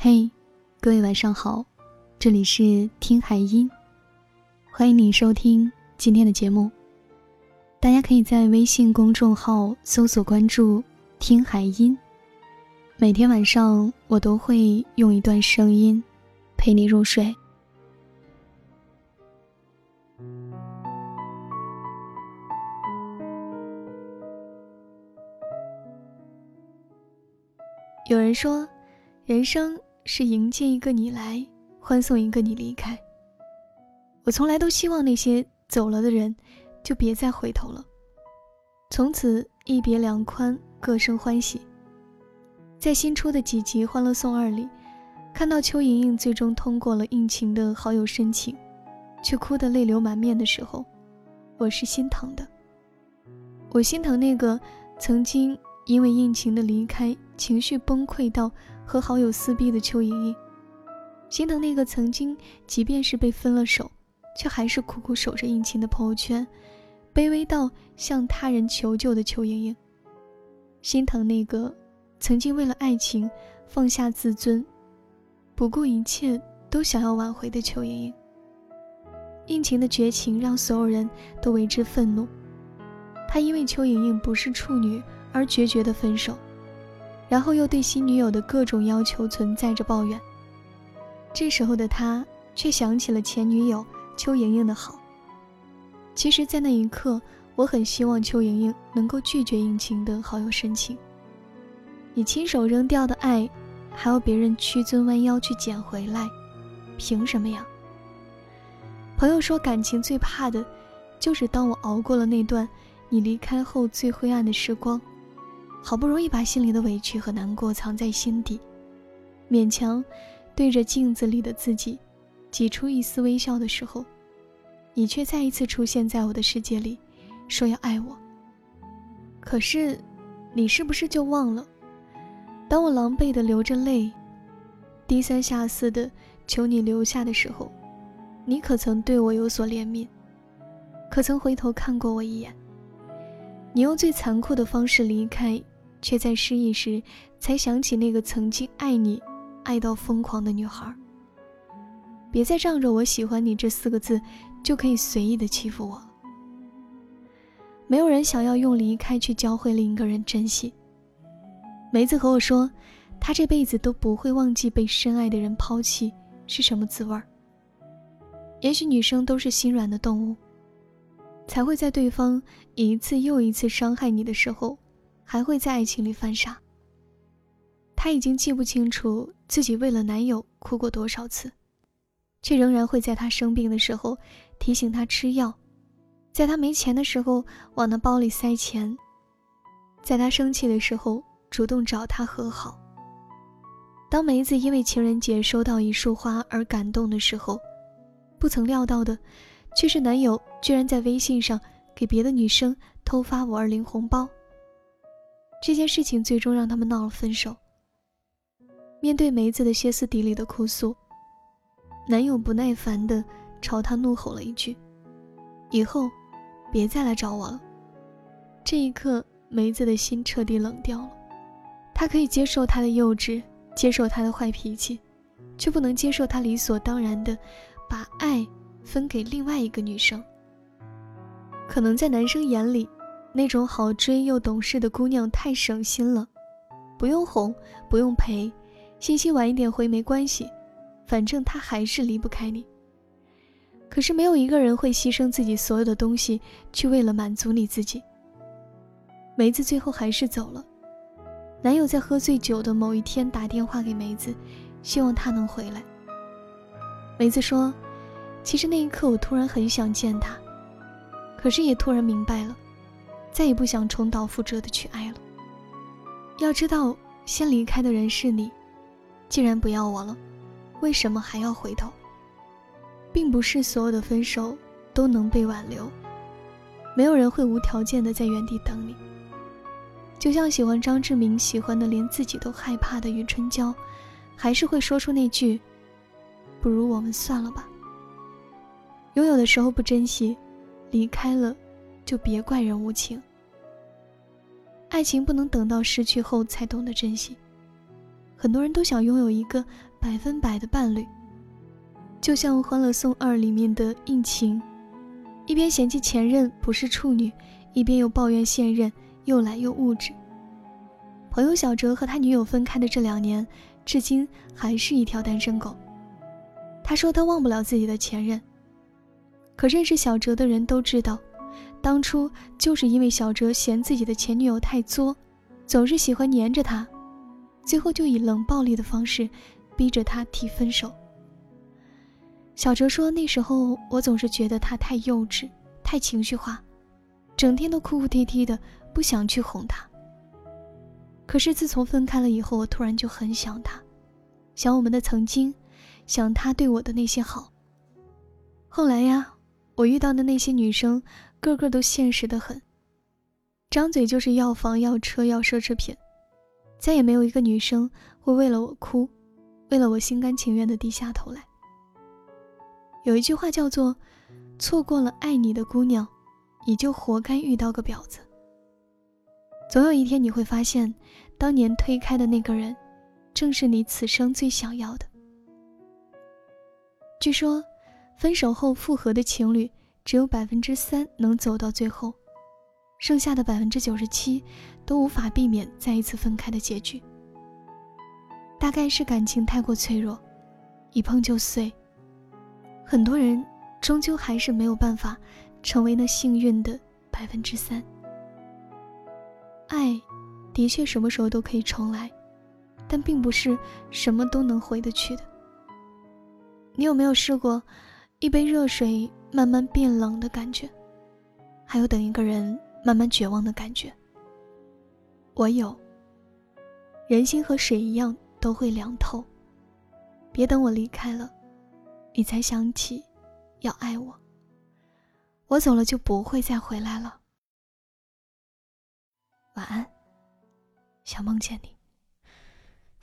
嘿，各位晚上好，这里是听海音，欢迎你收听今天的节目。大家可以在微信公众号搜索关注“听海音”，每天晚上我都会用一段声音陪你入睡。有人说，人生。是迎接一个你来，欢送一个你离开。我从来都希望那些走了的人，就别再回头了，从此一别两宽，各生欢喜。在新出的几集《欢乐颂二》里，看到邱莹莹最终通过了应勤的好友申请，却哭得泪流满面的时候，我是心疼的。我心疼那个曾经因为应勤的离开，情绪崩溃到。和好友撕逼的邱莹莹，心疼那个曾经即便是被分了手，却还是苦苦守着应勤的朋友圈，卑微到向他人求救的邱莹莹。心疼那个曾经为了爱情放下自尊，不顾一切都想要挽回的邱莹莹。应勤的绝情让所有人都为之愤怒，他因为邱莹莹不是处女而决绝的分手。然后又对新女友的各种要求存在着抱怨。这时候的他却想起了前女友邱莹莹的好。其实，在那一刻，我很希望邱莹莹能够拒绝应勤的好友申请。你亲手扔掉的爱，还要别人屈尊弯腰去捡回来，凭什么呀？朋友说，感情最怕的，就是当我熬过了那段你离开后最灰暗的时光。好不容易把心里的委屈和难过藏在心底，勉强对着镜子里的自己挤出一丝微笑的时候，你却再一次出现在我的世界里，说要爱我。可是，你是不是就忘了，当我狼狈的流着泪，低三下四的求你留下的时候，你可曾对我有所怜悯？可曾回头看过我一眼？你用最残酷的方式离开。却在失意时，才想起那个曾经爱你、爱到疯狂的女孩。别再仗着“我喜欢你”这四个字，就可以随意的欺负我。没有人想要用离开去教会另一个人珍惜。梅子和我说，她这辈子都不会忘记被深爱的人抛弃是什么滋味儿。也许女生都是心软的动物，才会在对方一次又一次伤害你的时候。还会在爱情里犯傻。她已经记不清楚自己为了男友哭过多少次，却仍然会在他生病的时候提醒他吃药，在他没钱的时候往他包里塞钱，在他生气的时候主动找他和好。当梅子因为情人节收到一束花而感动的时候，不曾料到的，却是男友居然在微信上给别的女生偷发五二零红包。这件事情最终让他们闹了分手。面对梅子的歇斯底里的哭诉，男友不耐烦地朝她怒吼了一句：“以后，别再来找我了。”这一刻，梅子的心彻底冷掉了。她可以接受他的幼稚，接受他的坏脾气，却不能接受他理所当然的把爱分给另外一个女生。可能在男生眼里。那种好追又懂事的姑娘太省心了，不用哄，不用陪，信息晚一点回没关系，反正他还是离不开你。可是没有一个人会牺牲自己所有的东西，去为了满足你自己。梅子最后还是走了，男友在喝醉酒的某一天打电话给梅子，希望她能回来。梅子说：“其实那一刻我突然很想见他，可是也突然明白了。”再也不想重蹈覆辙的去爱了。要知道，先离开的人是你，既然不要我了，为什么还要回头？并不是所有的分手都能被挽留，没有人会无条件的在原地等你。就像喜欢张志明，喜欢的连自己都害怕的余春娇，还是会说出那句：“不如我们算了吧。”拥有的时候不珍惜，离开了。就别怪人无情。爱情不能等到失去后才懂得珍惜。很多人都想拥有一个百分百的伴侣。就像《欢乐颂二》里面的应勤，一边嫌弃前任不是处女，一边又抱怨现任又懒又物质。朋友小哲和他女友分开的这两年，至今还是一条单身狗。他说他忘不了自己的前任，可认识小哲的人都知道，当初就是因为小哲嫌自己的前女友太作，总是喜欢黏着他，最后就以冷暴力的方式逼着他提分手。小哲说：“那时候我总是觉得他太幼稚，太情绪化，整天都哭哭啼啼的，不想去哄他。可是自从分开了以后，我突然就很想他，想我们的曾经，想他对我的那些好。后来呀，我遇到的那些女生，个个都现实的很，张嘴就是要房要车要奢侈品，再也没有一个女生会为了我哭，为了我心甘情愿的低下头来。”有一句话叫做：“错过了爱你的姑娘，你就活该遇到个婊子。”总有一天你会发现，当年推开的那个人，正是你此生最想要的。据说，分手后复合的情侣只有百分之三能走到最后，剩下的百分之九十七都无法避免再一次分开的结局。大概是感情太过脆弱，一碰就碎。很多人终究还是没有办法成为那幸运的百分之三。爱，的确什么时候都可以重来，但并不是什么都能回得去的。你有没有试过，一杯热水慢慢变冷的感觉？还有等一个人慢慢绝望的感觉？我有。人心和水一样都会凉透。别等我离开了。你才想起要爱我，我走了就不会再回来了。晚安，想梦见你。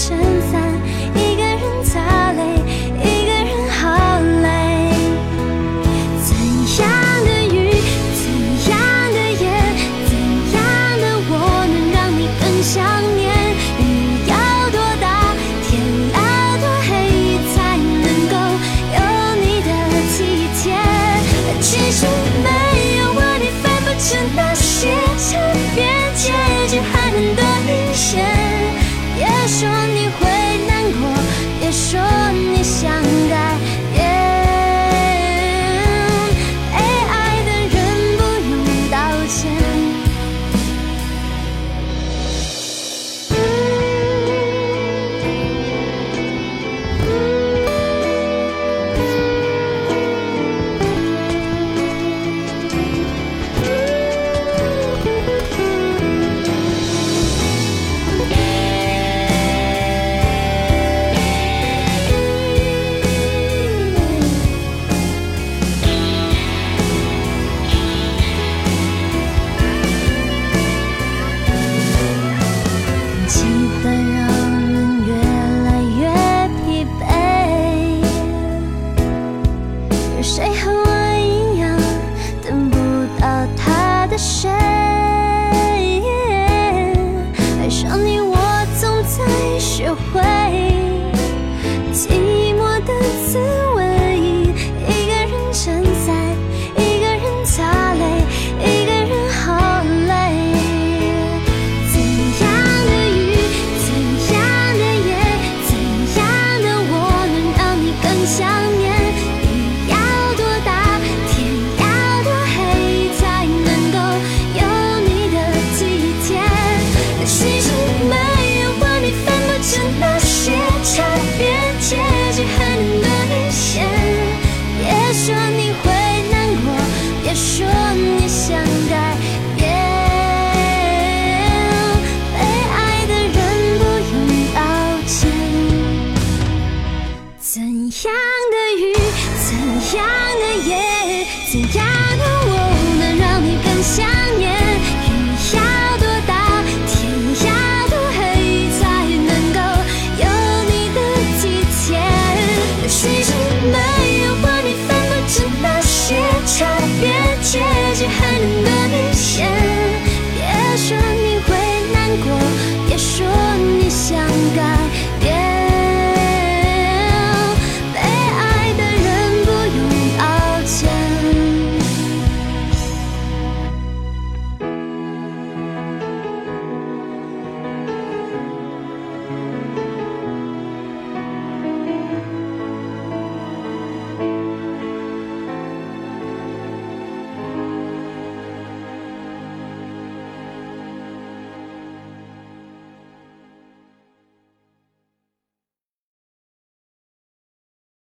前会